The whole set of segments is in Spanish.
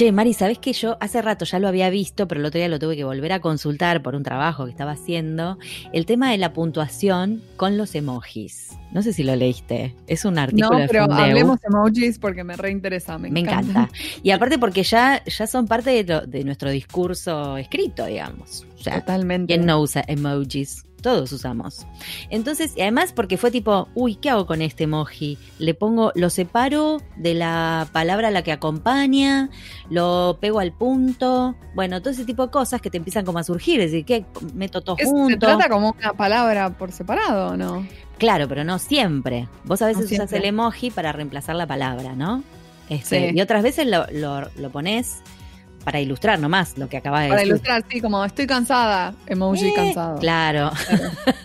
Che, Mari, ¿sabés que yo hace rato ya lo había visto, pero el otro día lo tuve que volver a consultar por un trabajo que estaba haciendo? El tema de la puntuación con los emojis. No sé si lo leíste. Es un artículo no, pero hablemos emojis porque me reinteresa. Me, me encanta. Y aparte porque ya, ya son parte de, de nuestro discurso escrito, digamos. Totalmente. ¿Quién no usa emojis? Todos usamos. Entonces, y además porque fue tipo, uy, ¿qué hago con este emoji? Le pongo, lo separo de la palabra a la que acompaña, lo pego al punto, bueno, todo ese tipo de cosas que te empiezan como a surgir, es decir, que meto todo junto. Se trata como una palabra por separado, ¿no? Claro, pero no siempre. Vos a veces usas el emoji para reemplazar la palabra, ¿no? Este, Y otras veces lo, lo, lo pones para ilustrar nomás lo que acabas de para decir. Para ilustrar, sí, como estoy cansada, emoji eh, cansado. Claro.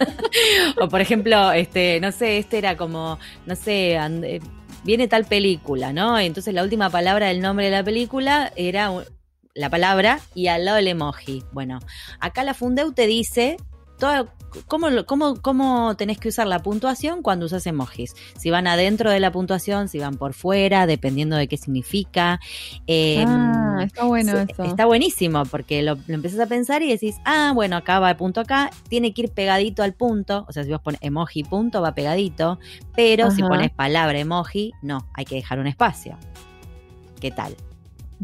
o por ejemplo, este, no sé, este era como, no sé, eh, viene tal película, ¿no? Entonces la última palabra del nombre de la película era la palabra y al lado el emoji. Bueno, acá la Fundeu te dice todo, cómo, cómo, cómo tenés que usar la puntuación cuando usas emojis. Si van adentro de la puntuación, si van por fuera, dependiendo de qué significa. Eh, ah, está bueno eso. Está buenísimo porque lo, lo, empezás a pensar y decís, ah, bueno, acá va el punto acá, tiene que ir pegadito al punto. O sea, si vos pones emoji punto, va pegadito. Pero Ajá. si pones palabra emoji, no, hay que dejar un espacio. ¿Qué tal?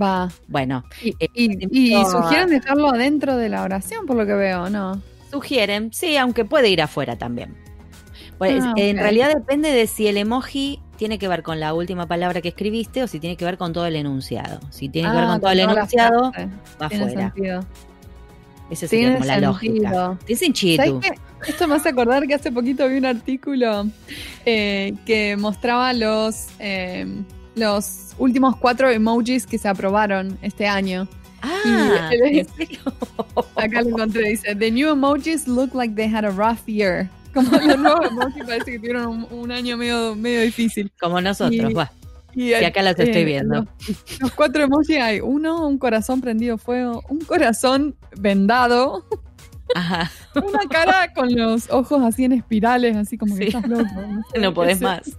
Va. Bueno. Y, eh, y, y sugieren dejarlo adentro de la oración, por lo que veo, ¿no? Sugieren, sí, aunque puede ir afuera también. Pues, ah, okay. En realidad depende de si el emoji tiene que ver con la última palabra que escribiste o si tiene que ver con todo el enunciado. Si tiene que ver Ah, con todo el enunciado, va afuera. Esa sería como la lógica. Dicen. Esto me hace acordar que hace poquito vi un artículo eh, que mostraba los, eh, los últimos cuatro emojis que se aprobaron este año. Ah, y, ¿en serio? Acá lo encontré, dice, The new emojis look like they had a rough year. Como los nuevos emojis parece que tuvieron un, un año medio, medio difícil. Como nosotros, va. Y acá los estoy viendo. Los, los cuatro emojis hay uno, un corazón prendido fuego, un corazón vendado, Ajá, una cara con los ojos así en espirales, así como que estás loco. sé, no podés más.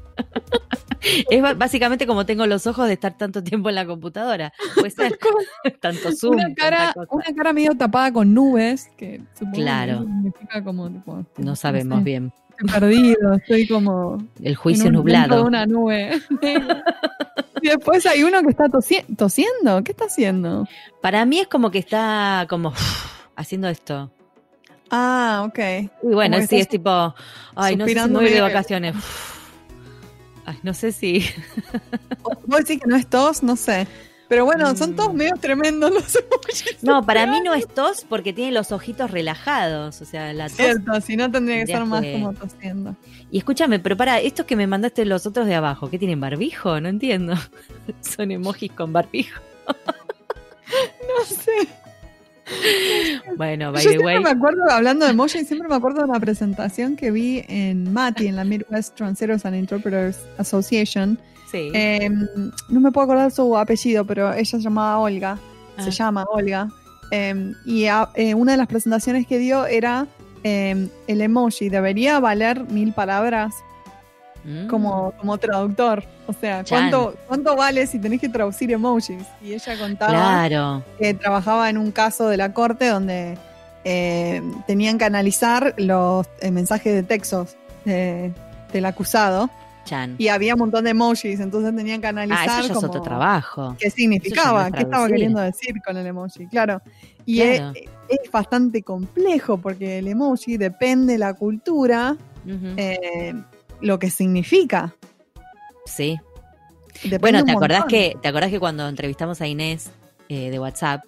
Es básicamente como tengo los ojos de estar tanto tiempo en la computadora. Puede ser tanto zoom. Una cara, una cara medio tapada con nubes, que supongo Claro. que significa como tipo, No sabemos sé, bien. Estoy perdido, estoy como El juicio en un- nublado. una nube. y después hay uno que está tosi- tosiendo. ¿Qué está haciendo? Para mí es como que está como haciendo esto. Ah, ok. Y bueno, Como sí, es tipo, ay, no sé si me voy de vacaciones. Ay, no sé si. Vos decís que no es tos, no sé. Pero bueno, son Mm. todos medio tremendos los emojis. No, para mí no es tos porque tiene los ojitos relajados. O sea, la tos. Cierto, si no tendría que ser más que- como tosiendo. Y escúchame, pero para, estos que me mandaste los otros de abajo, ¿qué tienen barbijo? No entiendo. Son emojis con barbijo. No sé. Bueno, by Yo the siempre way. me acuerdo, hablando de emojis, siempre me acuerdo de una presentación que vi en MATI, en la Midwest Translators and Interpreters Association. Sí. Eh, no me puedo acordar su apellido, pero ella se llamaba Olga. Ah. Se llama Olga. Eh, y a- eh, una de las presentaciones que dio era eh, el emoji. Debería valer mil palabras Mm. como, como traductor. O sea. ¿cuánto, ¿cuánto vale si tenés que traducir emojis? Y ella contaba Claro. que trabajaba en un caso de la corte donde eh, tenían que analizar los eh, mensajes de textos de- del acusado Chan. y había un montón de emojis, entonces tenían que Ah, analizar eso ya es otro trabajo. qué significaba, Eso no qué estaba queriendo decir con el emoji, claro. Y Claro. Es, es bastante complejo porque el emoji depende de la cultura, eh, lo que significa. Sí. Depende Bueno, ¿te acordás, que, ¿te acordás que cuando entrevistamos a Inés eh, de WhatsApp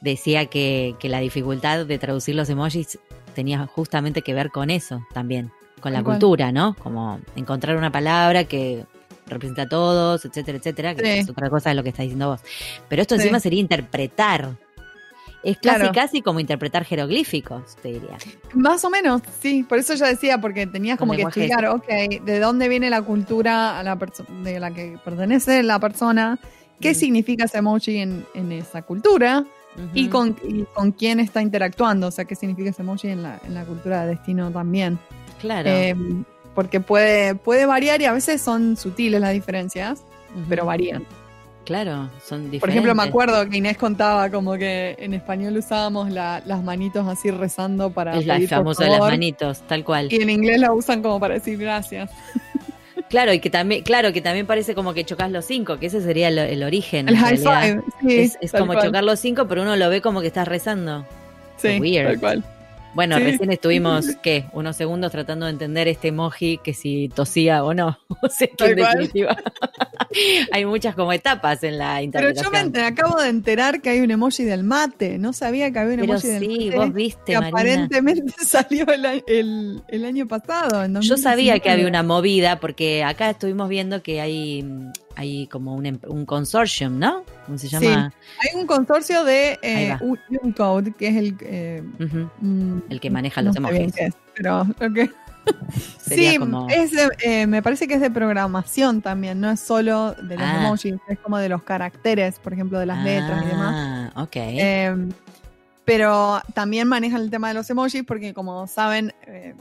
decía que, que la dificultad de traducir los emojis tenía justamente que ver con eso también, con la cultura, ¿no? Como encontrar una palabra que representa a todos, etcétera, etcétera, que Sí. es otra cosa de lo que estás diciendo vos. Pero esto Sí. encima sería interpretar. Es casi, Claro. casi como interpretar jeroglíficos, te diría. Más o menos, sí, por eso yo decía, porque tenías Con como que explicar, ok, de dónde viene la cultura a la de la que pertenece la persona, qué Mm. significa ese emoji en, en esa cultura y, con, y con quién está interactuando, o sea, qué significa ese emoji en la, en la cultura de destino también. Claro. Eh, porque puede, puede variar y a veces son sutiles las diferencias, pero varían. Claro, son diferentes. Por ejemplo, me acuerdo que Inés contaba como que en español usábamos la- las manitos así rezando para Es la pedir por famosa de las manitos, tal cual. Y en inglés la usan como para decir gracias. Claro, y que también, claro, que también parece como que chocas los cinco, que ese sería el, el origen. El high five. Sí, Es, como cual. chocar los cinco, pero uno lo ve como que estás rezando. Sí, weird. tal cual. Bueno, Sí. recién estuvimos, ¿qué? Unos segundos tratando de entender este emoji, que si tosía o no. O sea, que en definitiva hay muchas como etapas en la Pero interpretación. yo me, acabo de enterar que hay un emoji del mate. No sabía que había un Pero emoji del sí, mate. vos viste, que Marina. aparentemente salió el, el- el año pasado. en Yo sabía 2019. que había una movida porque acá estuvimos viendo que hay, hay como un, em- un consortium, ¿no? ¿Cómo se llama? Hay un consorcio de eh, Unicode, que es el. eh, mm, El que maneja los emojis. es, pero Sería sí, como- es de- eh, me parece que es de programación también, no es solo de los Ah. emojis, es como de los caracteres, por ejemplo, de las letras y demás. Ah, ok. Eh, pero también manejan el tema de los emojis porque, como saben, eh,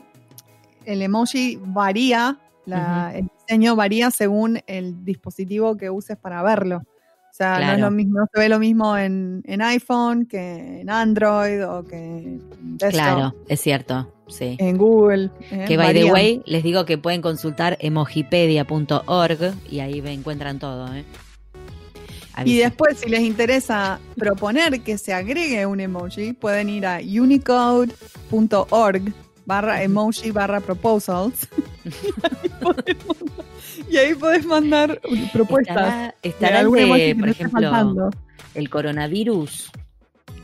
el emoji varía, la- el diseño varía según el dispositivo que uses para verlo. O sea, no es Claro. lo mismo, no se ve lo mismo en, en iPhone que en Android o que en desktop, claro, es cierto, sí. en Google. eh, Que by the way, les digo que pueden consultar emojipedia.org y ahí encuentran todo, ¿eh? Y después, si les interesa proponer que se agregue un emoji, pueden ir a unicode.org barra emoji barra proposals. y ahí podés mandar propuestas. Estará, de el por ejemplo, coronavirus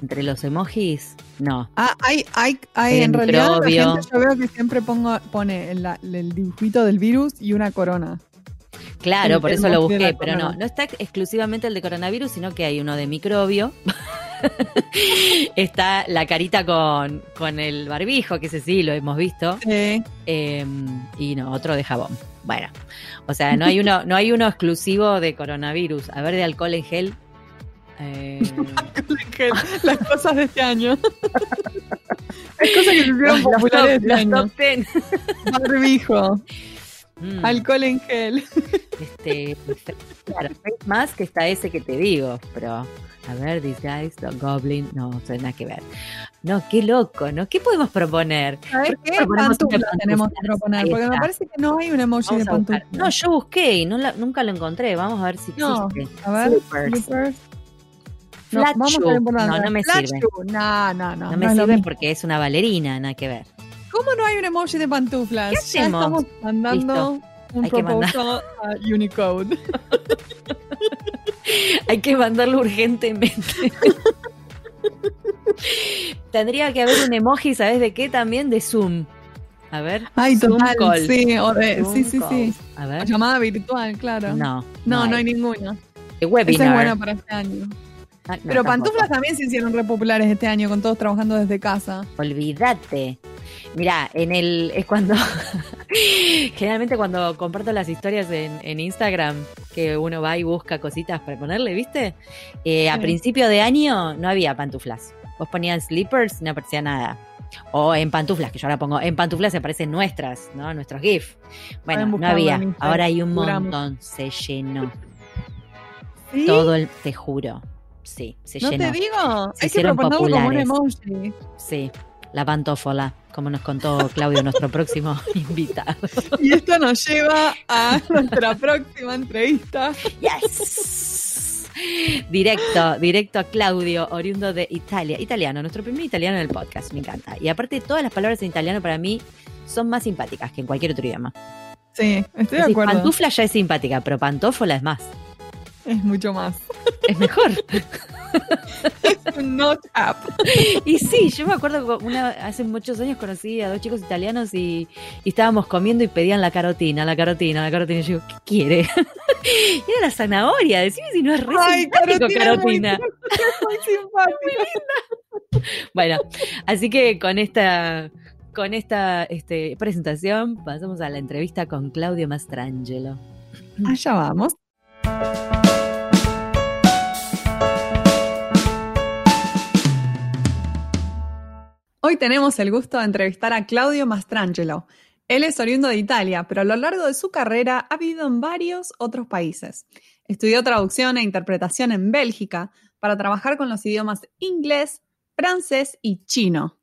entre los emojis. No. Ah, hay, hay, hay en realidad la gente yo veo que siempre pongo, pone el, el dibujito del virus y una corona. Claro, El- por eso lo busqué, pero no, no está exclusivamente el de coronavirus, sino que hay uno de microbio. está la carita con, con el barbijo, que ese sí lo hemos visto. Sí. Eh, y no, otro de jabón. Bueno, o sea, no hay uno, no hay uno exclusivo de coronavirus. A ver, de alcohol en gel. Eh, Las cosas de este año. Las cosas que se hicieron los top, populares este top ten. Barbijo, Mm, alcohol en gel. este, claro, face mask está ese que te digo, pero a ver, the goblin, no, no tiene nada que ver. No, qué loco, ¿no? ¿Qué podemos proponer? ¿Sabes ¿Por qué no un Pantuflas tenemos que proponer, porque me parece que no hay un emoji Vamos de a buscar. pantuflas. No, yo busqué y no la- nunca lo encontré. Vamos a ver si No, existe. a ver, Slippers. slippers. No, Flat vamos a shoe. ver. No, no me Flat sirve. shoe. No, no, no. No me lo sirve porque es una bailarina, nada que ver. ¿Cómo no hay un emoji de pantuflas? ¿Qué Ya hacemos? estamos mandando un que mandar. proposal a Unicode. Hay que mandarlo urgentemente. Tendría que haber un emoji, ¿sabes de qué? También de Zoom. A ver. Ay, Zoom total. call. Sí, o de- Zoom sí, sí, call. sí. A ver. Llamada virtual, claro. No. no, no hay hay. ninguna. De Esa webinar. es buena para este año. Ah, no, Pero tampoco. pantuflas también se hicieron re populares este año, con todos trabajando desde casa. Olvídate. Mira, en el. Es cuando. generalmente cuando comparto las historias en, en Instagram, que uno va y busca cositas para ponerle, ¿viste? Eh, A Sí. principio de año no había pantuflas. Vos ponías slippers y no aparecía nada. O en pantuflas, que yo ahora pongo. En pantuflas se aparecen nuestras, ¿no? Nuestros GIF. Bueno, no había. Ahora hay un montón. Se llenó. ¿Sí? Todo el. Te juro. Sí, se ¿No llenó. te digo? Se Hay que proponerlo como un populares. emoji. Sí. La pantófola, como nos contó Claudio, nuestro próximo invitado. Y esto nos lleva a nuestra próxima entrevista. Yes. Directo, directo a Claudio, oriundo de Italia. Italiano, nuestro primer italiano en el podcast, me encanta. Y aparte, todas las palabras en italiano para mí son más simpáticas que en cualquier otro idioma. Sí, estoy Es de decir, acuerdo. pantufla ya es simpática, pero pantófola es más. Es mucho más. Es mejor. Es un not app. Y sí, yo me acuerdo que una, hace muchos años conocí a dos chicos italianos y, y estábamos comiendo y pedían la carotina, la carotina, la carotina. Y yo ¿qué quiere? Y era la zanahoria, decime si no es re Ay, simpático carotina, carotina. es muy, muy simpática. Bueno, así que con esta, con esta este, presentación pasamos a la entrevista con Claudio Mastrangelo. Allá vamos. Hoy tenemos el gusto de entrevistar a Claudio Mastrangelo. Él es oriundo de Italia, pero a lo largo de su carrera ha vivido en varios otros países. Estudió traducción e interpretación en Bélgica para trabajar con los idiomas inglés, francés y chino.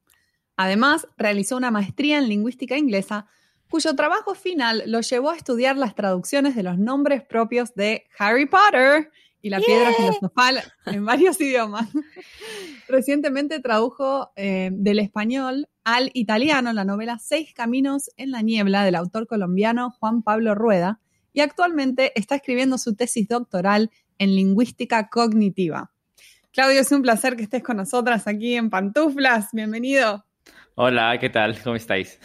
Además, realizó una maestría en lingüística inglesa, cuyo trabajo final lo llevó a estudiar las traducciones de los nombres propios de Harry Potter y la piedra filosofal en varios idiomas. Recientemente tradujo eh, del español al italiano la novela Seis Caminos en la Niebla del autor colombiano Juan Pablo Rueda y actualmente está escribiendo su tesis doctoral en lingüística cognitiva. Claudio, es un placer que estés con nosotras aquí en Pantuflas. Bienvenido. Hola, ¿qué tal? ¿Cómo estáis?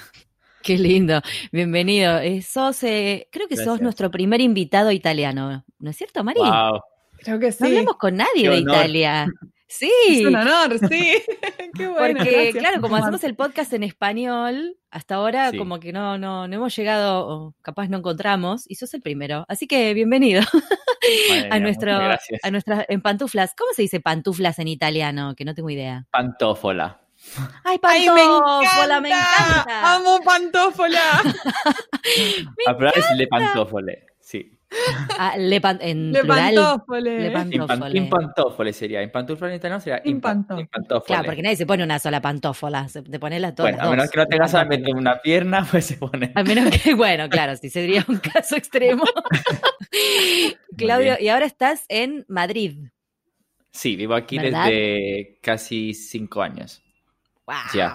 Qué lindo, bienvenido. Eh, sos, eh, creo que sos nuestro primer invitado italiano, ¿no es cierto, Mari? Wow. Creo que sí. No hablamos con nadie de Italia. Sí. Es un honor, sí. Qué bueno. Porque, claro, como hacemos el podcast en español, hasta ahora como que no, no, no hemos llegado, o capaz no encontramos, y sos el primero. Así que bienvenido a nuestro, a nuestras, en pantuflas. ¿Cómo se dice pantuflas en italiano? Que no tengo idea. Pantófola. ¡Ay, pantófola! me, encanta. ¡Amo pantófola! me encanta. le pantófole, sí. Ah, le pan, en le plural. Pantófole. Le pantófole. Sería. In pantófole en italiano sería in, pantófole. Claro, porque nadie se pone una sola pantófola, se te pone las todas. Bueno, a menos que no tengas solamente una pierna, pues se pone. A menos que, bueno, claro, si sería un caso extremo. Claudio, y ahora estás en Madrid. Sí, vivo aquí desde casi cinco años. ¡Wow! Ya.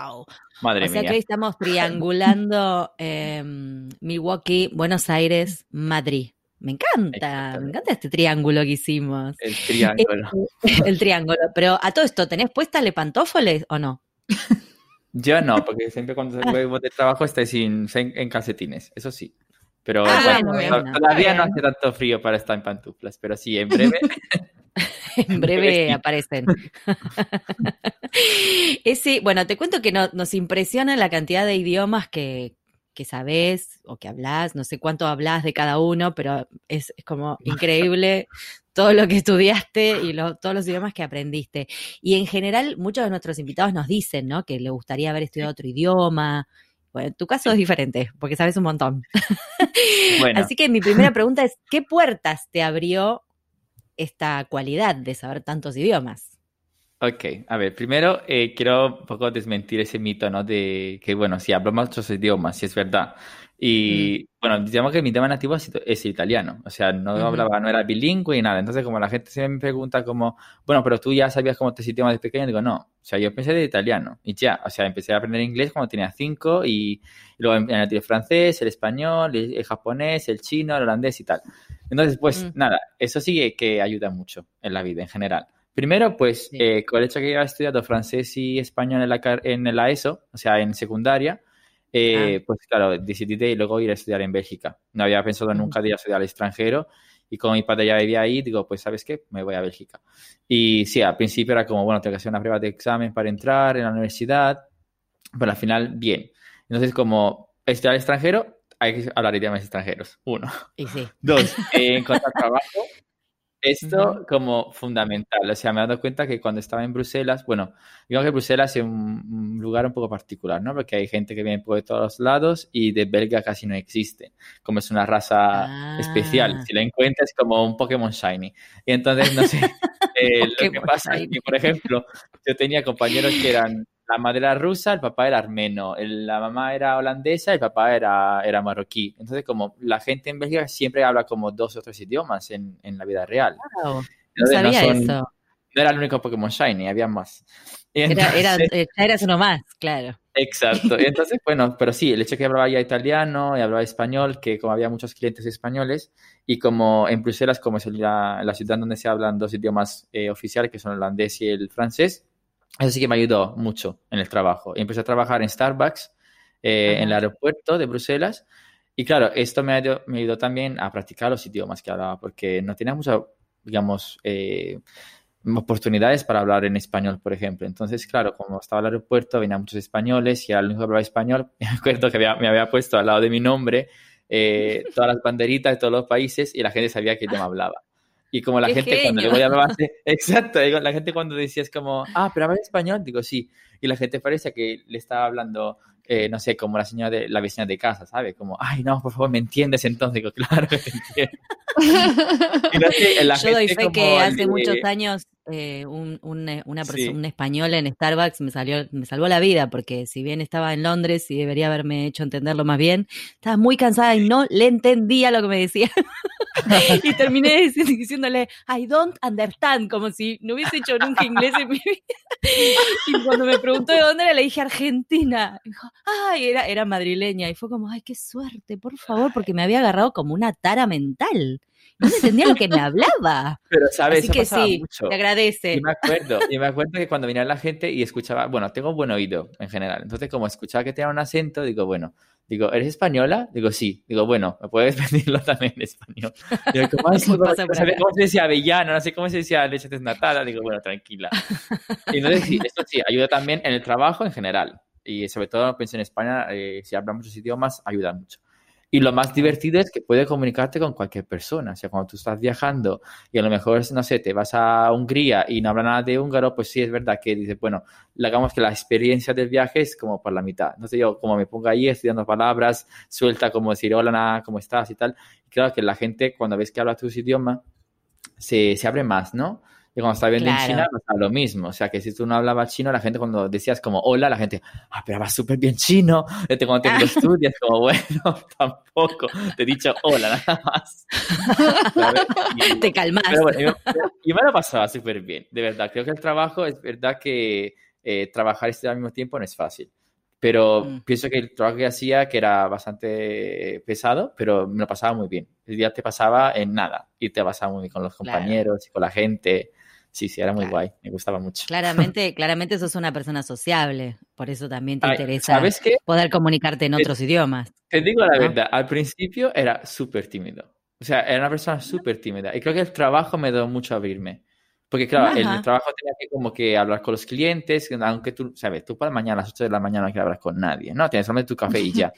Madre o sea mía. que hoy estamos triangulando eh, Milwaukee, Buenos Aires, Madrid. Me encanta, me encanta este triángulo que hicimos. El triángulo. El, el triángulo. Pero a todo esto, ¿tenés puestas le pantófoles o no? Yo no, porque siempre cuando salgo de trabajo estáis en, en calcetines, eso sí. Pero Ah, bueno, bueno, to- todavía no hace tanto frío para estar en pantuflas, pero sí, en breve. en breve Sí. aparecen. Ese, bueno, te cuento que no- nos impresiona la cantidad de idiomas que, que sabés o que hablás, no sé cuánto hablás de cada uno, pero es, es como increíble todo lo que estudiaste y lo- todos los idiomas que aprendiste. Y en general, muchos de nuestros invitados nos dicen, ¿no? Que le gustaría haber estudiado otro idioma. Bueno, en tu caso es diferente, porque sabes un montón. Bueno, Así que mi primera pregunta es, ¿qué puertas te abrió esta cualidad de saber tantos idiomas? Ok, a ver, primero eh, quiero un poco desmentir ese mito, ¿no? De que, bueno, si hablo más otros idiomas, si es verdad. Y bueno, digamos que mi idioma nativo es, italiano, o sea, no Ujú. hablaba, no era bilingüe y nada. Entonces, como la gente siempre me pregunta como, bueno, pero tú ya sabías cómo te idiomas de pequeño, digo, no, o sea, yo empecé de italiano y ya, o sea, empecé a aprender inglés cuando tenía cinco y, luego aprendí el francés, el español, el, el japonés, el chino, el holandés y tal. Entonces, pues Mm. nada, eso sí que ayuda mucho en la vida en general. Primero, pues, Sí. eh, con el hecho que había estudiado francés y español en la, en la ESO, o sea, en secundaria, eh, Ah. pues claro, decidí de luego ir a estudiar en Bélgica. No había pensado nunca de ir a estudiar al extranjero y como mi padre ya vivía ahí, digo, pues, ¿sabes qué? Me voy a Bélgica. Y sí, al principio era como, bueno, tengo que hacer una prueba de examen para entrar en la universidad, pero al final, bien. Entonces, como estudiar al extranjero, hay que hablar idiomas extranjeros. Uno. Y sí. Dos, eh, encontrar trabajo. Esto Ujú. como fundamental. O sea, me he dado cuenta que cuando estaba en Bruselas, bueno, digamos que Bruselas es un, un lugar un poco particular, ¿no? Porque hay gente que viene por todos lados y de belga casi no existe. Como es una raza Ah. especial. Si la encuentras como un Pokémon Shiny. Y entonces, no sé, eh, lo que pasa es que, por ejemplo, yo tenía compañeros que eran, la madre era rusa, el papá era armeno, el- la mamá era holandesa, el papá era, era marroquí. Entonces, como la gente en Bélgica siempre habla como dos o tres idiomas en, en la vida real. Wow, no Entonces, sabía son- eso. No era el único Pokémon Shiny, había más. Y Era, era, entonces- eh, ya eras uno más, claro. Exacto. Y entonces, bueno, pero sí, el hecho de que hablaba ya italiano y hablaba español, que como había muchos clientes españoles, y como en Bruselas, como es la, la ciudad donde se hablan dos idiomas eh, oficiales, que son el holandés y el francés, eso sí que me ayudó mucho en el trabajo. Y empecé a trabajar en Starbucks, eh, en el aeropuerto de Bruselas, y claro, esto me ayudó, me ayudó también a practicar los idiomas que hablaba, porque no tenía mucha, digamos, eh, oportunidades para hablar en español, por ejemplo. Entonces, claro, como estaba en el aeropuerto, venían muchos españoles y era el único que hablaba español. Me acuerdo que había- me había puesto al lado de mi nombre eh, todas las banderitas de todos los países y la gente sabía que idioma hablaba. Y como la gente cuando le voy a hablar, exacto, la gente cuando decía es como, ah, pero habla español, digo sí. Y la gente parece que le estaba hablando eh, no sé, como la señora de la vecina de casa, ¿sabes? Como, ay, no, por favor, ¿me entiendes? Entonces digo, claro que te entiendo. Yo doy fe que hace muchos años eh, un, eh, una persona, un español en Starbucks me salió, me salvó la vida, porque si bien estaba en Londres y debería haberme hecho entenderlo más bien, estaba muy cansada y no le entendía lo que me decía. y terminé diciéndole, I don't understand, como si no hubiese hecho nunca inglés en mi vida. y cuando me preguntó de dónde era, le dije Argentina. dijo, ay, era, era madrileña. Y fue como, ay, qué suerte, por favor, porque me había agarrado como una tara mental no entendía lo que me hablaba. Pero, ¿sabes? Así que sí, te agradece. Y me acuerdo, y me acuerdo que cuando venía la gente y escuchaba, bueno, tengo buen oído en general, entonces como escuchaba que tenía un acento, digo, bueno, digo, ¿eres española? Digo, sí. Digo, bueno, ¿me puedes pedirlo también en español? Digo, ¿cómo, no sé cómo se decía avellana? No sé cómo se decía leche desnatada. Digo, bueno, tranquila. Y entonces sí, esto sí, ayuda también en el trabajo en general. Y sobre todo, pienso en España, eh, si hablan muchos idiomas, ayuda mucho. Y lo más divertido es que puedes comunicarte con cualquier persona. O sea, cuando tú estás viajando y a lo mejor, no sé, te vas a Hungría y no habla nada de húngaro, pues sí es verdad que dices, bueno, hagamos que la experiencia del viaje es como por la mitad. Entonces yo como me pongo ahí estudiando palabras, suelta como decir hola, nada, ¿cómo estás? y tal. Y claro que la gente cuando ves que habla tu idioma se, se abre más, ¿no? Y cuando estaba viendo en China pasa lo mismo. O sea, que si tú no hablabas chino, la gente cuando decías como hola, la gente, ah, pero hablas súper bien chino. Este, cuando te estudias, como bueno, tampoco. Te he dicho hola, nada más. te calmas. Pero bueno, yo, me lo pasaba súper bien, de verdad. Creo que el trabajo, es verdad que eh, trabajar este al mismo tiempo no es fácil. Pero mm. pienso que el trabajo que hacía, que era bastante pesado, pero me lo pasaba muy bien. El día te pasaba en nada y te pasaba muy bien con los compañeros y con la gente. Sí, sí, era muy guay, me gustaba mucho. Claramente, claramente sos una persona sociable, por eso también te interesa poder comunicarte en otros idiomas. Te digo la verdad, al principio era súper tímido. O sea, era una persona súper tímida. Y creo que el trabajo me dio mucho abrirme. Porque claro, el trabajo tenía que como que hablar con los clientes, aunque tú, sabes, tú para mañana a las 8 de la mañana no quieres hablar con nadie, ¿no? Tienes solamente tu café y ya.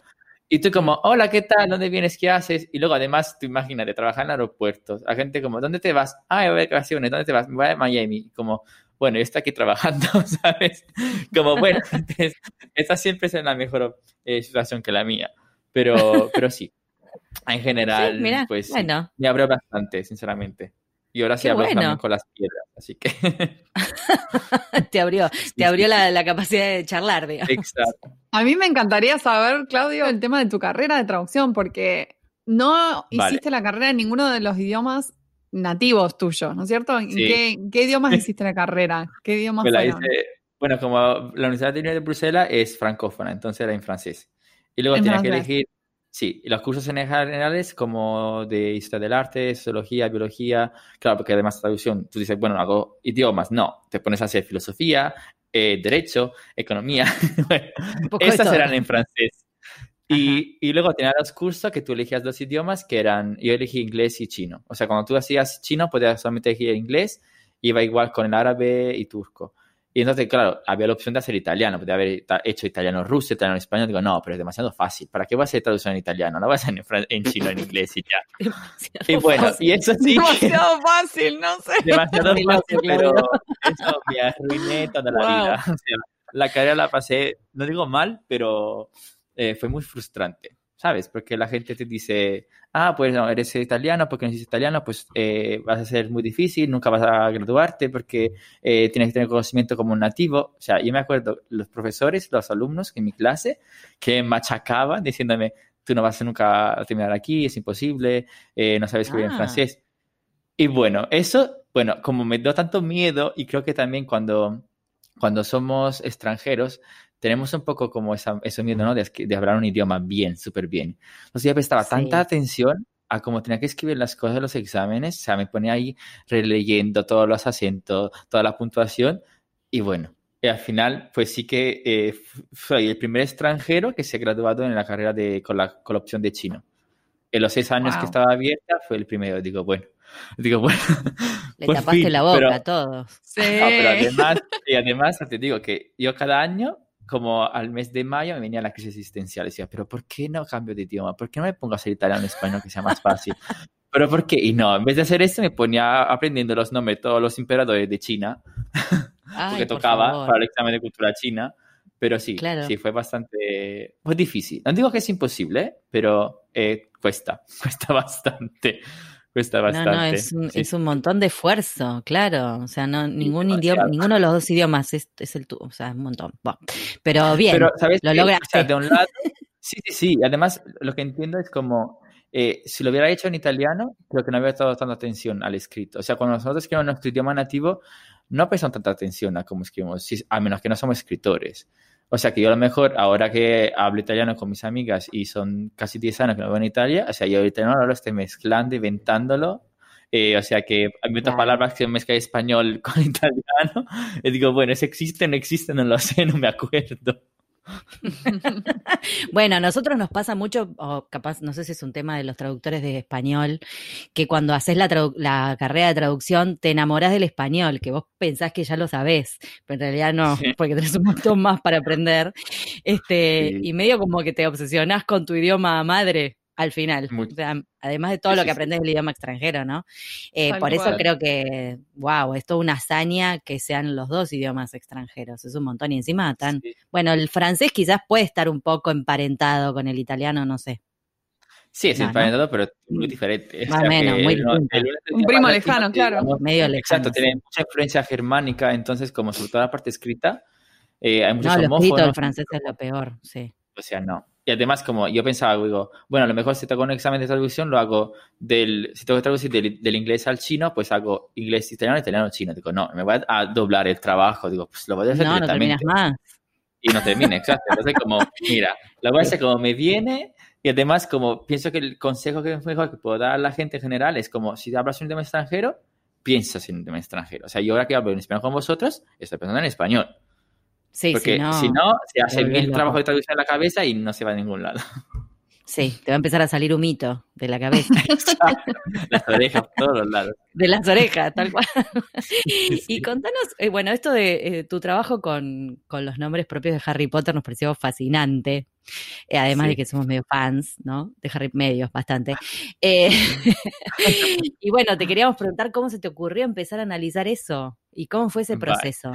Y tú como, hola, ¿qué tal? ¿Dónde vienes? ¿Qué haces? Y luego además, tú imagínate, trabajar en aeropuertos. La gente como, ¿dónde te vas? Ah, voy a vacaciones. ¿Dónde te vas? Voy a Miami. Como, bueno, yo estoy aquí trabajando, ¿sabes? Como, bueno, esta siempre es la mejor eh, situación que la mía. Pero, pero sí, en general, pues me abrió bastante, sinceramente. Y ahora sí hablo también con las piedras, así que... te abrió, te abrió la, capacidad de charlar, digamos. Exacto. A mí me encantaría saber, Claudio, el tema de tu carrera de traducción, porque no hiciste la carrera en ninguno de los idiomas nativos tuyos, ¿no es cierto? ¿En qué, idiomas hiciste la carrera? ¿Qué idiomas bueno, como la Universidad de Bruselas es francófona, entonces era en francés. Y luego tenía que elegir Sí, y los cursos en generales como de historia del arte, sociología, biología, claro, porque además traducción, tú dices, bueno, hago idiomas, no, te pones a hacer filosofía, eh, derecho, economía, esas eran en francés. Y, y, luego tenía los cursos que tú elegías dos idiomas que eran, yo elegí inglés y chino. O sea, cuando tú hacías chino podías solamente elegir inglés, iba igual con el árabe y turco. Y entonces, claro, había la opción de hacer italiano, podía haber hecho italiano ruso, italiano español. Digo, no, pero es demasiado fácil. ¿Para qué voy a hacer traducción en italiano? No voy a hacer en, chino, en inglés y ya. y bueno, y eso sí. Demasiado fácil, no sé. Demasiado fácil, pero eso me arruiné toda la vida. O sea, la carrera la pasé, no digo mal, pero eh, fue muy frustrante. ¿Sabes? Porque la gente te dice, ah, pues no, eres italiano, porque no eres italiano, pues eh, vas a ser muy difícil, nunca vas a graduarte porque eh, tienes que tener conocimiento como un nativo. O sea, yo me acuerdo los profesores, los alumnos en mi clase que machacaban diciéndome, tú no vas a nunca terminar aquí, es imposible, eh, no sabes escribir en ah. francés. Y bueno, eso, bueno, como me dio tanto miedo y creo que también cuando, cuando somos extranjeros, tenemos un poco como esa, ese miedo, ¿no? De, de, hablar un idioma bien, súper bien. Entonces yo prestaba tanta atención a cómo tenía que escribir las cosas de los exámenes, o sea, me ponía ahí releyendo todos los acentos, toda la puntuación, y bueno, y al final, pues sí que eh, soy el primer extranjero que se ha graduado en la carrera de, con, la, con la opción de chino. En los seis años que estaba abierta, fue el primero. Digo, bueno, digo, bueno. Le pues tapaste la boca a todos. Sí. pero además, y además te digo que yo cada año como al mes de mayo me venía la crisis existencial. Decía, pero ¿por qué no cambio de idioma? ¿Por qué no me pongo a hacer italiano español que sea más fácil? ¿pero por qué? Y no, en vez de hacer esto me ponía aprendiendo los nombres de todos los emperadores de China, porque tocaba para el examen de cultura china. Pero sí, sí, fue bastante fue difícil. No digo que es imposible, pero eh, cuesta, cuesta bastante. Cuesta bastante. No, no, es un, es un montón de esfuerzo, claro. O sea, no, ningún idioma, ninguno de los dos idiomas es, es el tuyo, o sea, es un montón. pero bien, pero, ¿sabes lo lograste. de un lado, sí, sí, sí. Además, lo que entiendo es como, eh, si lo hubiera hecho en italiano, creo que no habría estado dando atención al escrito. O sea, cuando nosotros escribimos nuestro idioma nativo, no prestamos tanta atención a cómo escribimos, a menos que no somos escritores. O sea que yo a lo mejor, ahora que hablo italiano con mis amigas y son casi 10 años que no vivo en Italia, o sea, yo ahorita no lo estoy mezclando, inventándolo. Eh, o sea que hay muchas palabras que mezclan español con italiano. Y digo, bueno, ¿es existe no existe? No lo sé, no me acuerdo. bueno, a nosotros nos pasa mucho, o capaz, no sé si es un tema de los traductores de español, que cuando haces la, carrera de traducción te enamoras del español, que vos pensás que ya lo sabés, pero en realidad no, porque tenés un montón más para aprender. Este, Y medio como que te obsesionás con tu idioma madre al final. además de todo lo que aprendes del idioma extranjero, ¿no? Eh, por eso creo que, wow, es toda una hazaña que sean los dos idiomas extranjeros. Es un montón. Y encima tan. Bueno, el francés quizás puede estar un poco emparentado con el italiano, no sé. Sí, es emparentado, pero muy diferente. Más o menos, muy Un primo lejano, claro. Medio lejano. Exacto, tiene mucha influencia germánica, entonces, como sobre todo la parte escrita, eh, hay muchos no, homófonos. el francés es lo peor, sí. O sea, no. Y además, como yo pensaba, digo, bueno, a lo mejor si tengo un examen de traducción, lo hago del, si tengo que traducir del, inglés al chino, pues hago inglés italiano, italiano, chino. Digo, no, me voy a doblar el trabajo. Digo, pues lo voy a hacer no, directamente. No, más. Y no termine, exacto. Entonces, como, mira, lo voy a hacer como me viene. Y además, como pienso que el consejo que mejor que puedo dar a la gente en general es como, si hablas un tema extranjero, piensas en un tema extranjero. O sea, yo ahora que hablo en español con vosotros, estoy pensando en español. Sí, Porque si no, se hace mil trabajos de traducción en la cabeza y no se va a ningún lado. Sí, te va a empezar a salir un mito de la cabeza. las orejas, por todos lados. De las orejas, tal cual. Y contanos, eh, bueno, esto de eh, tu trabajo con, los nombres propios de Harry Potter nos pareció fascinante. Eh, además de que somos medio fans, ¿no? De Harry, medios, bastante. y bueno, te queríamos preguntar cómo se te ocurrió empezar a analizar eso y cómo fue ese proceso.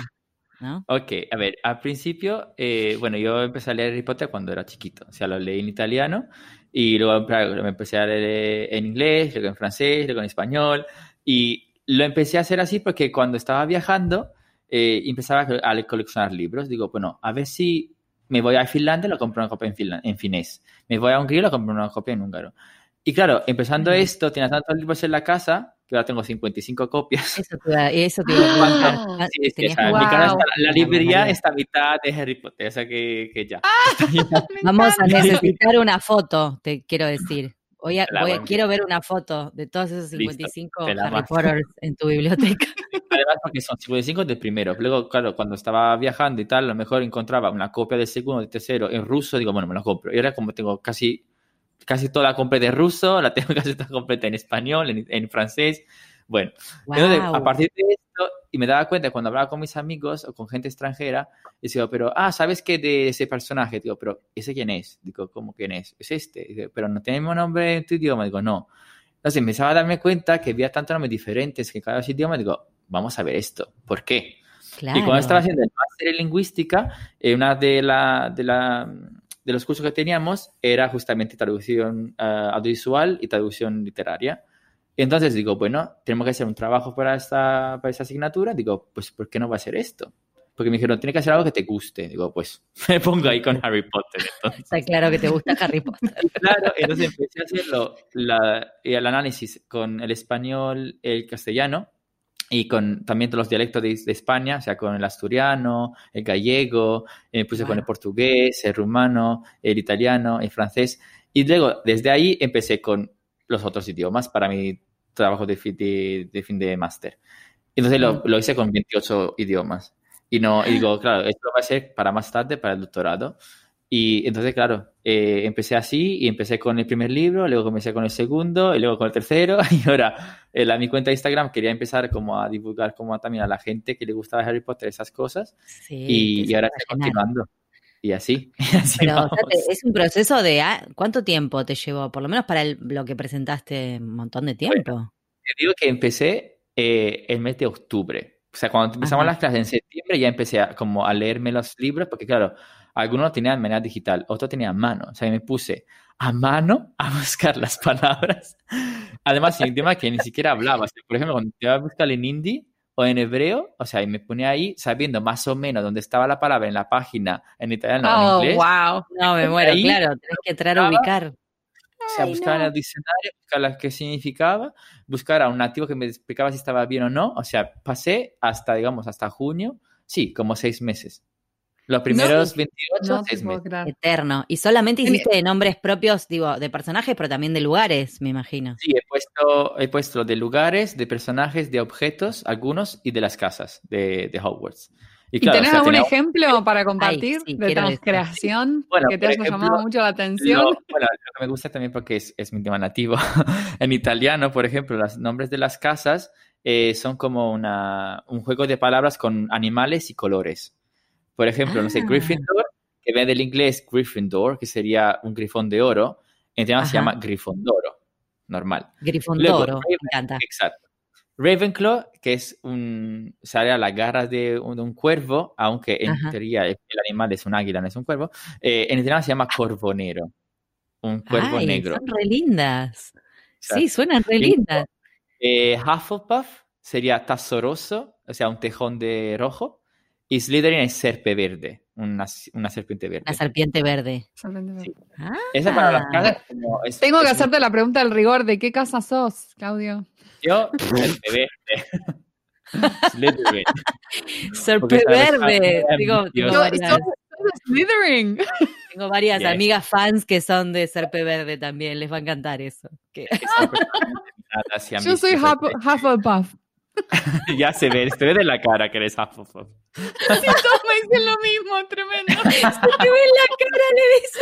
Ok, a ver, al principio, eh, bueno, yo empecé a leer Harry Potter cuando era chiquito, o sea, lo leí en italiano y luego me empecé a leer en inglés, luego en francés, luego en español y lo empecé a hacer así porque cuando estaba viajando eh, empezaba a coleccionar libros, digo, bueno, a ver si me voy a Finlandia, lo compro una copia en, en finés, me voy a Hungría, lo compro una copia en húngaro. Y claro, empezando esto, tenía tantos libros en la casa que ahora tengo 55 copias. Eso te, eso te iba a Sí, la librería está a mitad de Harry Potter, o sea que, que ya. Ah, Vamos a necesitar una foto, te quiero decir. Voy a, voy a, quiero ver una foto de todos esos 55 Harry Potter en tu biblioteca. Además, porque son 55 del primero. Luego, claro, cuando estaba viajando y tal, a lo mejor encontraba una copia del segundo, del tercero en ruso, digo, bueno, me lo compro. Y ahora, como tengo casi casi toda completa en ruso, la tengo casi toda completa en español, en, francés. Bueno, a partir de esto, y me daba cuenta cuando hablaba con mis amigos o con gente extranjera, decía, pero, ah, ¿sabes qué de ese personaje? Digo, pero, ¿ese quién es? Digo, ¿cómo quién es? Es este. Digo, pero no tenemos nombre en tu idioma. Digo, no. Entonces empezaba a darme cuenta que había tantos nombres diferentes que cada idioma. Digo, vamos a ver esto. ¿Por qué? Y cuando estaba haciendo el máster en lingüística, eh, una de la, de la de los cursos que teníamos era justamente traducción uh, audiovisual y traducción literaria. entonces digo, bueno, tenemos que hacer un trabajo para esta, para esta asignatura. Digo, pues, ¿por qué no va a ser esto? Porque me dijeron, tiene que hacer algo que te guste. Digo, pues, me pongo ahí con Harry Potter. Está claro que te gusta Harry Potter. claro, entonces empecé a hacer la, el análisis con el español, el castellano, y con también los dialectos de, España, o sea, con el asturiano, el gallego, me puse con el portugués, el rumano, el italiano, el francés. Y luego, desde ahí, empecé con los otros idiomas para mi trabajo de, de, fin de máster. Entonces lo, lo, hice con 28 idiomas. Y no, y digo, claro, esto va a ser para más tarde, para el doctorado. Y entonces, claro, eh, empecé así y empecé con el primer libro, luego comencé con el segundo y luego con el tercero y ahora en mi cuenta de Instagram quería empezar como a divulgar como también a la gente que le gustaba Harry Potter esas cosas y, ahora estoy continuando. y así. y así Pero o sea, vamos. es un proceso de ah, ¿cuánto tiempo te llevó? Por lo menos para el- lo que presentaste un montón de tiempo. Te digo que empecé eh, el mes de octubre. O sea, cuando empezamos Ajá. las clases en septiembre ya empecé a, como a leerme los libros, porque claro, algunos tenían de manera digital, otros tenían a mano. O sea, me puse a mano a buscar las palabras. Además, en tema que ni siquiera hablaba. O sea, por ejemplo, cuando te iba a buscar en hindi o en hebreo, o sea, y me ponía ahí sabiendo más o menos dónde estaba la palabra en la página, en italiano o en Oh, inglés. wow. No, me muero, Ahí claro, tenés que entrar a ubicar. O sea, buscar en el diccionario, buscar las que significaba, buscar a un nativo que me explicaba si estaba bien o no. O sea, pasé hasta, digamos, hasta junio, sí, como seis meses. Los primeros 28, No te seis puedo meses. creer. Eterno. Y solamente En- hiciste de nombres propios, digo, de personajes, pero también de lugares, me imagino. Sí, he puesto, he puesto de lugares, de personajes, de objetos, algunos, y de las casas de, de Hogwarts. ¿Y claro, o tenés sea, algún tenía- ejemplo para compartir sí, de transcreación Bueno, que te haya ejemplo, llamado mucho la atención? Lo, bueno, lo que me gusta también porque es, es mi tema nativo. en italiano, por ejemplo, los nombres de las casas eh, son como una, un juego de palabras con animales y colores. Por ejemplo, no sé, Ah. Gryffindor, que viene del inglés Gryffindor, que sería un grifón de oro, en italiano se llama Grifondoro, normal. Grifondoro, Luego, me encanta. Exacto. Ravenclaw, que es un, sale a las garras de un, de un cuervo, aunque en Ajá. teoría el, animal es un águila, no es un cuervo, eh, en italiano se llama corvonero, un cuervo Ay, negro. son re lindas. Sí, suenan re lindas. Eh, Hufflepuff sería tazo rosso, o sea, un tejón de rojo, y Slytherin es serpe verde, una, una serpiente verde. La serpiente verde. Sorprendente. Ah, Esa para las casas es- Tengo que hacerte la pregunta del rigor. ¿De qué casa sos, Claudio? Yo, serpe verde. Slytherin. serpe verde. ah, Digo, Dios. tengo Yo- varias, Slytherin. tengo varias Yes. amigas fans que son de serpe verde también. Les va a encantar eso. Yo soy Huff- Hufflepuff. ya se ve, se ve de la cara que eres Hufflepuff. Sí, todos me dicen lo mismo, tremendo. Se te ve en la cara, le dice.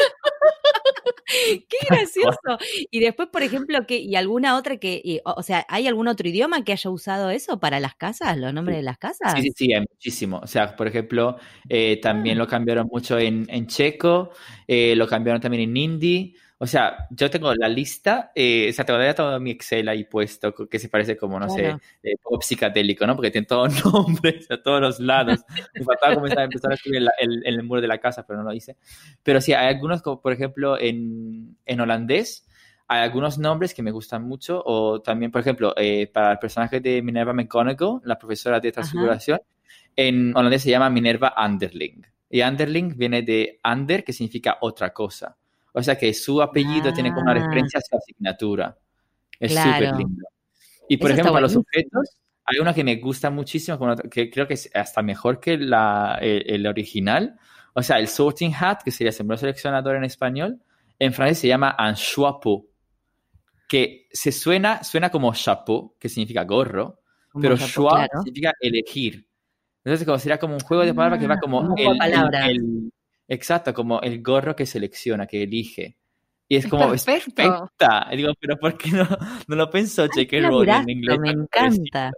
Qué gracioso. Y después, por ejemplo, que y alguna otra que, y, o, o sea, ¿hay algún otro idioma que haya usado eso para las casas, los nombres de las casas? Sí, sí, sí, hay muchísimo. O sea, por ejemplo, eh, también lo cambiaron mucho en, en checo, eh, lo cambiaron también en hindi. O sea, yo tengo la lista, eh, o sea, todavía todo mi Excel ahí puesto, que se parece como, no Claro. sé, eh, poco psicadélico, ¿no? Porque tiene todos nombres a todos los lados. Me faltaba comenzar a empezar a escribir en, el, en el muro de la casa, pero no lo hice. Pero sí, hay algunos, como por ejemplo en, en holandés, hay algunos nombres que me gustan mucho, o también, por ejemplo, eh, para el personaje de Minerva McGonagall, la profesora de transfiguración, en holandés se llama Minerva Anderling. Y Anderling viene de Ander, que significa otra cosa. O sea que su apellido tiene como una Ah. referencia a su asignatura. Es Claro. súper lindo. Y por Eso ejemplo, para los objetos, hay uno que me gusta muchísimo, que creo que es hasta mejor que la, el, el original. O sea, el sorting hat, que sería sombrero seleccionador en español, en francés se llama un chapeau, que se suena, suena como chapeau, que significa gorro, Como pero choix claro. significa elegir. Entonces, como sería como un juego de palabras que va Ah, como el, palabras. el- exacto, como el gorro que selecciona, que elige. Y es Es como, perfecto. perfecta. Y digo, pero ¿por qué no, no lo pensó J.K. Rowling en inglés? me encanta.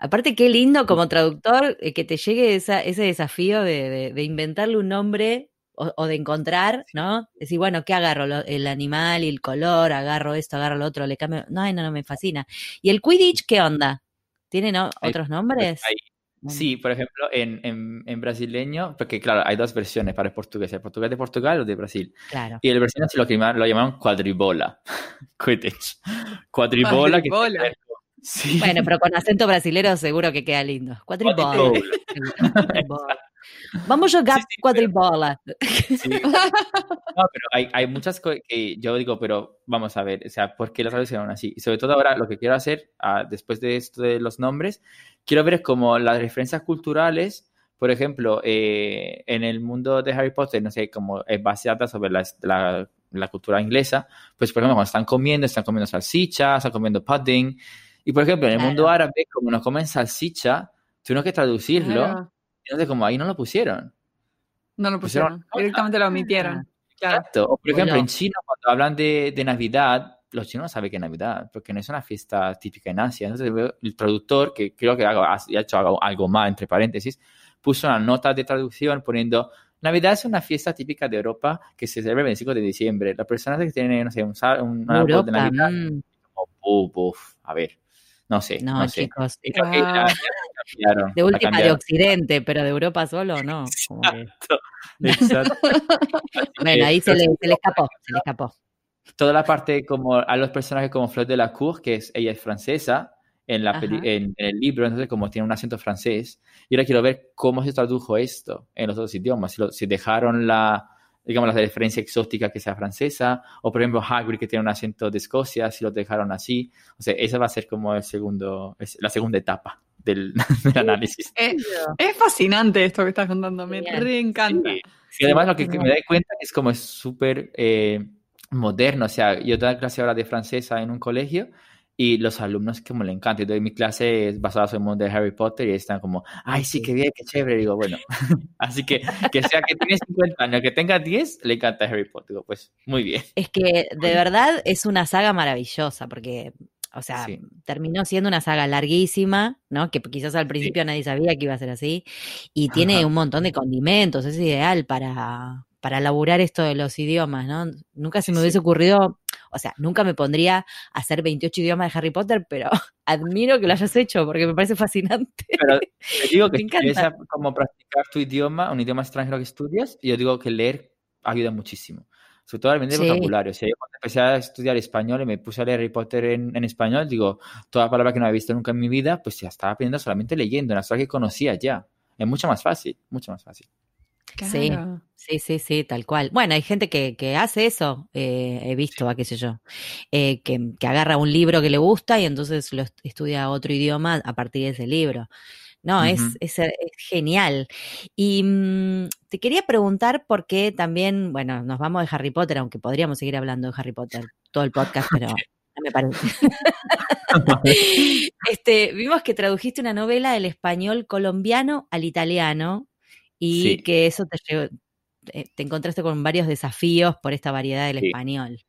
Aparte, qué lindo como traductor eh, que te llegue esa- ese desafío de, de- de inventarle un nombre o, o de encontrar, ¿no? Decir, bueno, ¿qué agarro? Lo- el animal y el color, agarro esto, agarro lo otro, le cambio. No, no, no, me fascina. ¿Y el Quidditch qué onda? ¿Tiene no- Ahí- otros nombres? Ahí. Sí, por ejemplo, en, en, en brasileño, porque claro, hay dos versiones para el portugués, el portugués de Portugal o de Brasil. Claro. Y el brasileño se lo, llamaron- lo llamaron cuadribola. Quidditch. Cuadribola. Cuadribola. que Sí. Bueno, pero con acento brasilero seguro que queda lindo. Cuadribola. Cuadribola. Vamos a jugar Sí, sí, pero- cuadribola. Sí. No, pero hay, hay muchas cosas que yo digo, pero vamos a ver, o sea, ¿por qué las traduccionaron así? Y sobre todo ahora lo que quiero hacer, ah, después de esto de los nombres, quiero ver como las referencias culturales, por ejemplo, eh, en el mundo de Harry Potter, no sé, como es basada sobre la, la, la cultura inglesa, pues por ejemplo, cuando están comiendo, están comiendo salchicha, están comiendo pudding, y por ejemplo, en el Claro. mundo árabe, como no comen salchicha, tuvieron que traducirlo, Claro. Entonces como ahí no lo pusieron. No lo Pusieron pusieron. Directamente lo omitieron. Claro. Exacto. O por ejemplo, Bueno. en China, cuando hablan de, de Navidad, los chinos no saben que es Navidad, porque no es una fiesta típica en Asia. Entonces, el traductor, que creo que ha ha hecho algo, algo mal, entre paréntesis, puso una nota de traducción poniendo Navidad es una fiesta típica de Europa que se celebra el 25 de diciembre. Las personas que tienen, no sé, un, un árbol de Navidad, mm. como, uf, a ver, no sé. No, No, sé. chicos. Y creo que la- Ah. Cambiaron, De última de. Occidente, pero de Europa solo, no. Que- Exacto. Bueno, ahí se le, se le escapó, se le escapó. Toda la parte como a los personajes como Fleur de la Cour, que es ella es francesa en, la peli- en, en el libro, entonces como tiene un acento francés, y ahora quiero ver cómo se tradujo esto en los otros idiomas, si, lo- si dejaron la, digamos, la referencia exótica que sea francesa, o por ejemplo Hagrid que tiene un acento de Escocia, si lo dejaron así, o sea, esa va a ser como el segundo, la segunda etapa del, del análisis. Eh, es fascinante esto que estás contando, me reencanta. Sí. Y además lo que, que me doy cuenta es como es súper eh, moderno. O sea, yo doy clase ahora de francesa en un colegio y los alumnos como le encanta. Yo doy mi clase basada en el mundo de Harry Potter y están como, ay, sí, qué bien, qué chévere. Digo, bueno, así que que sea que tiene 50 años, que tenga 10, le encanta Harry Potter. Digo, pues muy bien. Es que de verdad es una saga maravillosa, porque, o sea, Sí. terminó siendo una saga larguísima, ¿no? Que quizás al principio nadie sabía que iba a ser así, y tiene un montón de condimentos, es ideal para, para laburar esto de los idiomas, ¿no? Nunca se me Sí. hubiese ocurrido, o sea, nunca me pondría a hacer 28 idiomas de Harry Potter, pero admiro que lo hayas hecho, porque me parece fascinante. Pero te digo que encanta. como practicar tu idioma, un idioma extranjero que estudias, yo digo que leer ayuda muchísimo. Sobre todo al nivel de Sí. vocabulario. O sea, yo cuando empecé a estudiar español y me puse a leer Harry Potter en, en español, digo, toda palabra que no había visto nunca en mi vida, pues ya estaba aprendiendo solamente leyendo, una historia que conocía ya. Es mucho más fácil, mucho más fácil. Sí. Claro. Sí, sí, sí, tal cual. Bueno, hay gente que, que hace eso, eh, he visto, a qué sé yo, eh, que, que agarra un libro que le gusta y entonces lo est- estudia otro idioma a partir de ese libro. No, es, Ujú. es, es genial. Y mm, te quería preguntar por qué también, bueno, nos vamos de Harry Potter, aunque podríamos seguir hablando de Harry Potter todo el podcast, pero no me parece. este, vimos que tradujiste una novela del español colombiano al italiano y Sí. que eso te llevó, eh, te encontraste con varios desafíos por esta variedad del Sí. español.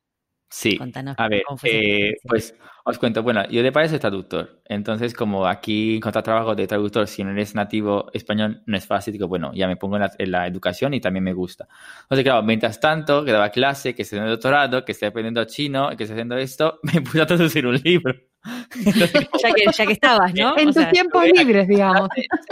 Sí. Contanos A ver, cómo fue esa eh, pues os cuento, bueno, yo de padre soy traductor, entonces como aquí encontrar trabajo de traductor si no eres nativo español no es fácil, digo, bueno, ya me pongo en la, en la educación y también me gusta. Entonces, claro, mientras tanto, que daba clase, que estoy en el doctorado, que estoy aprendiendo chino, que estoy haciendo esto, me puse a traducir un libro. Entonces, ya, que, ya que estabas, ¿no? En O tus sea, tiempos libres, digamos.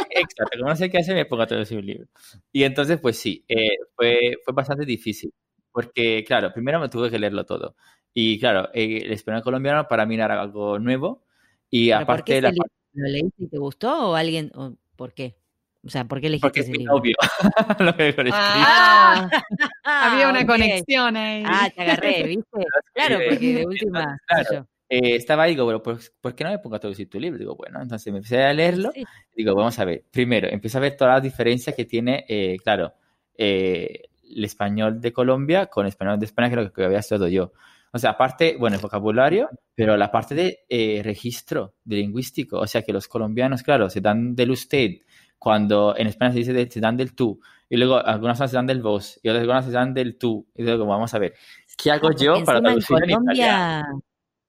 Exacto, como no sé qué hacer, me pongo a traducir un libro. Y entonces, pues sí, eh, fue, fue bastante difícil, porque, claro, primero me tuve que leerlo todo. Y claro, eh, el español colombiano para mí era algo nuevo. Y ¿pero ¿Por aparte, qué la? ¿Lo leíste y te gustó o alguien? o ¿Por qué? O sea, ¿por qué elegiste porque es ese novio. lo que. Ah, Ah, había una ok. conexión ahí. Ah, te agarré, ¿viste? Claro, porque de última. claro. Eh, estaba ahí, digo, bueno, pues, ¿por qué no me pongo a traducir tu libro? Digo, bueno, entonces me empecé a leerlo. Sí. Digo, vamos a ver. Primero, empiezo a ver todas las diferencias que tiene, eh, claro, eh, el español de Colombia con el español de España, que es lo que había estudiado yo. O sea, aparte, bueno, el vocabulario, pero la parte de eh, registro de lingüístico. O sea, que los colombianos, claro, se dan del usted cuando en España se dice de- se dan del tú. Y luego algunas se dan del vos y otras algunas se dan del tú. Y luego, vamos a ver, ¿qué hago yo para encima en traducir en? Colombia,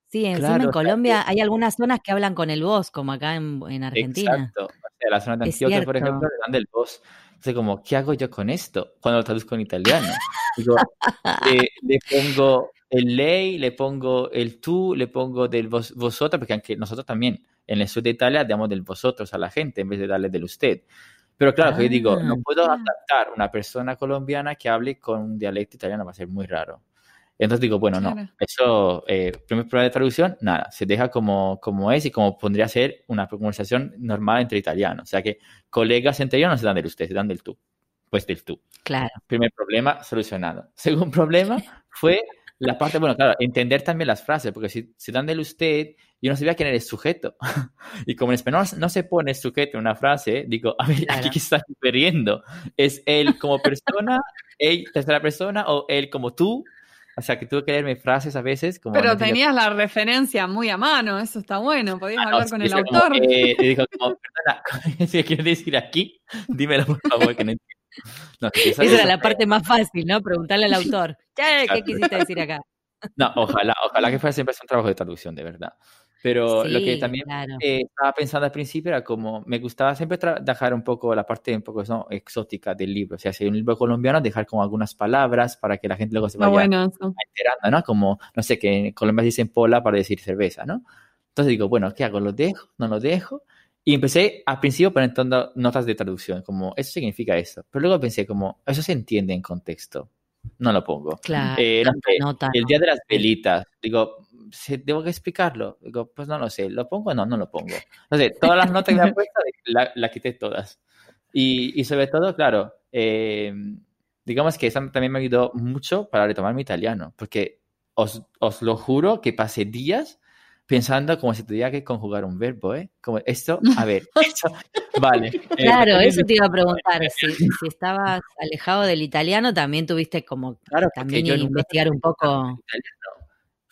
sí, encima Claro, en Colombia hay algunas zonas que hablan con el vos, como acá en, en Argentina. Exacto. O sea, la zona de Antioquia, por ejemplo, le dan del vos. Entonces, como, ¿qué hago yo con esto cuando lo traduzco en italiano? Digo, eh, le pongo el ley, le pongo el tú, le pongo del vos, vosotros, porque aunque nosotros también en el sur de Italia damos del vosotros a la gente en vez de darle del usted. Pero claro, que yo digo, no Ah, puedo ah. adaptar una persona colombiana que hable con un dialecto italiano, va a ser muy raro. Entonces digo, bueno, no, Claro. eso, eh, primer prueba de traducción, nada, se deja como, como es y como podría ser una conversación normal entre italianos. O sea que colegas entre ellos no se dan del usted, se dan del tú. Pues del tú. Claro. Primer problema solucionado. Segundo problema fue la parte, bueno, claro, entender también las frases, porque si se dan del usted, yo no sabía quién era el sujeto. Y como en español no se pone sujeto en una frase, digo, a ver, Claro. aquí qué está refiriendo. ¿Es él como persona, él tercera persona o él como tú? O sea, que tuve que leerme frases a veces como... Pero no tenías la referencia muy a mano, eso está bueno. Podías Ah, no, hablar sí, con el dice como, autor. eh, y dijo como, perdona, ¿qué quieres decir aquí? Dímelo, por favor, que no entiendo. No, sí, eso- Esa era la parte más fácil, ¿no? Preguntarle al autor. Che, ¿Qué quisiste decir acá? No, ojalá, ojalá que fuera siempre un trabajo de traducción, de verdad. Pero lo que Sí, también claro. eh, estaba pensando al principio era como, me gustaba siempre dejar un poco la parte un poco ¿no? exótica del libro. O sea, si hay un libro colombiano, dejar como algunas palabras para que la gente luego se Está vaya bueno enterando, ¿no? Como, no sé, que en Colombia dicen pola para decir cerveza, ¿no? Entonces digo, bueno, ¿qué hago? ¿Lo dejo? ¿No lo dejo? Y empecé al principio poniendo notas de traducción, como, eso significa esto. Pero luego pensé, como, eso se entiende en contexto. No lo pongo. Claro. Eh, no nota, el día de las velitas, digo, ¿se- ¿debo que explicarlo? Digo, pues no lo sé, ¿lo pongo o no? No lo pongo. No sé, todas las notas que me han puesto, la, la quité todas. Y, y sobre todo, claro, eh, digamos que eso también me ayudó mucho para retomar mi italiano, porque os, os lo juro que pasé días pensando como si tuviera que conjugar un verbo, ¿eh? Como esto, a ver, esto, vale. eh, Claro, porque- eso te iba a preguntar. Si, si estabas alejado del italiano, también tuviste como Claro, también investigar un poco.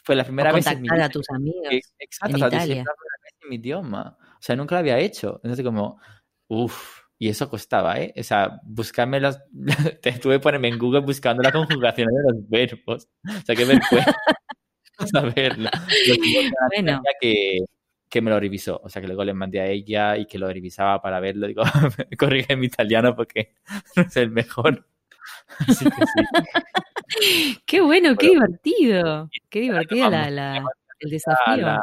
Fue la o primera vez en mi vida a tus amigos. que- exacto, en Italia. la primera vez en mi idioma. O sea, nunca lo había hecho. Entonces, como, uff, y eso costaba, ¿eh? O sea, buscarme te tuve que ponerme en Google buscando la conjugación de los verbos. O sea, qué vergüenza saberlo. Bueno. que, que me lo revisó. O sea, que luego le mandé a ella y que lo revisaba para verlo. Digo, corrige mi italiano porque no es el mejor. Así que sí. Qué bueno, qué Bueno, divertido. Qué divertido la, la- el desafío. la,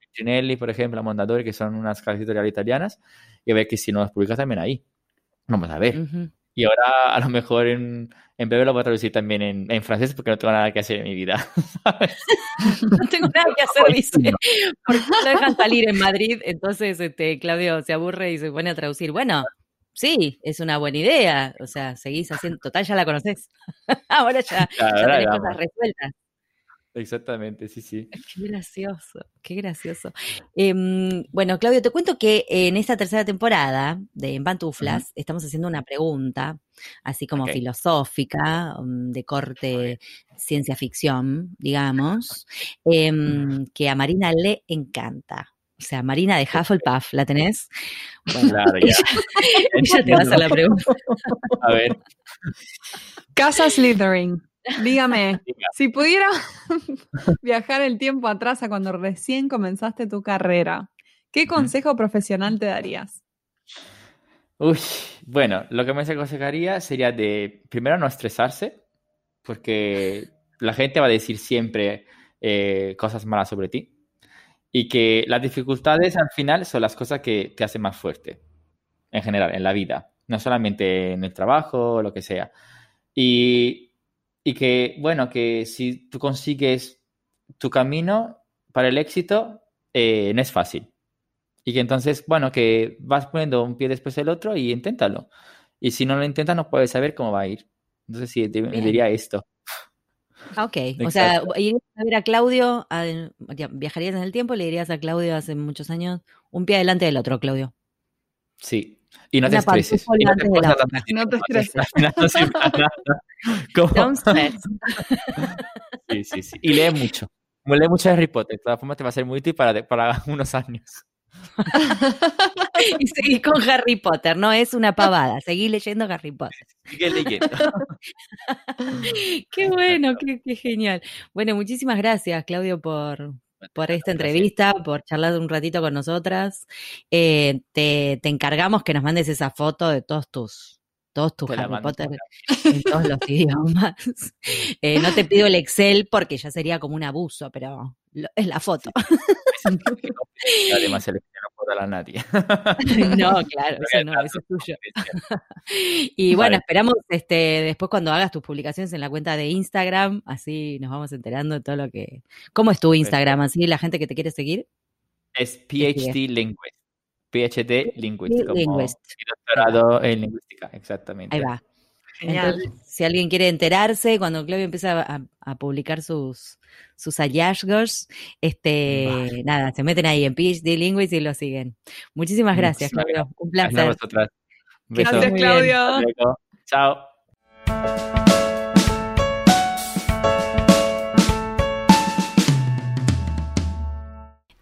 Petrinelli, por ejemplo, a Mondadori, que son unas casas editoriales italianas, y a ver que si no las publicas también ahí. Vamos a ver. Ujú. Y ahora a lo mejor en, en breve lo voy a traducir también en, en francés porque no tengo nada que hacer en mi vida. ¿sabes? No tengo nada que hacer, dice. Porque no dejan salir en Madrid. Entonces, este, Claudio se aburre y se pone a traducir. Bueno, sí, es una buena idea. O sea, seguís haciendo. Total, ya la conoces. Ahora ya, ya Ahora tenés cosas resueltas. Exactamente, sí, sí. Qué gracioso, qué gracioso. Em, bueno, Claudio, te cuento que en esta tercera temporada de En Pantuflas estamos haciendo una pregunta, así como filosófica, um, de corte ciencia ficción, digamos, em, que a Marina le encanta. O sea, Marina de Hufflepuff, ¿la tenés? Bueno, Claro, ya. te va a la pregunta. A ver, Casa Slytherin. Dígame, Diga. si pudiera viajar el tiempo atrás a cuando recién comenzaste tu carrera, ¿qué consejo profesional te darías? Uy, bueno, lo que me aconsejaría sería de, primero, no estresarse, porque la gente va a decir siempre eh, cosas malas sobre ti. Y que las dificultades al final son las cosas que te hacen más fuerte, en general, en la vida, no solamente en el trabajo o lo que sea. Y, y que, bueno, que si tú consigues tu camino para el éxito, eh, no es fácil. Y que entonces, bueno, que vas poniendo un pie después del otro y inténtalo. Y si no lo intentas, no puedes saber cómo va a ir. Entonces, sí, te- diría esto. Ah, Ok, o sea, irías a ver a Claudio, a- viajarías en el tiempo, le dirías a Claudio hace muchos años, un pie adelante del otro, Claudio. Sí. Y no te estreses. Y no te la No estreses. Sí, sí, sí. Y lee mucho. Lee mucho Harry Potter. De todas formas, te va a ser muy útil para, para unos años. y seguís con Harry Potter, no es una pavada, seguí leyendo Harry Potter. Sigue leyendo. Qué bueno, qué, qué genial. Bueno, muchísimas gracias, Claudio, por, por esta entrevista, por charlar un ratito con nosotras. Eh, te, te encargamos que nos mandes esa foto de todos tus, todos tus Harry. Potter en todos los idiomas. Eh, no te pido el Excel porque ya sería como un abuso, pero lo- es la foto. Además, el que no dar a nadie. No, claro, eso no, eso es tuyo. Y bueno, Vale. esperamos este después cuando hagas tus publicaciones en la cuenta de Instagram, así nos vamos enterando de todo lo que. ¿Cómo es tu Instagram? Así la gente que te quiere seguir. Es PhD Linguist. PhD Linguist. Como Linguist. doctorado en lingüística, exactamente. Ahí va. Genial. Entonces, si alguien quiere enterarse, cuando Claudio empieza a, a publicar sus, sus hallazgos, este, Vale. nada, se meten ahí en PhD Linguist y lo siguen. Muchísimas gracias, Muchísimas Claudio. Un Gracias a placer. vosotras. Un Que beso. estés Gracias. Claudio. Chao.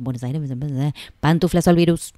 Buenos Aires, pantuflas al virus.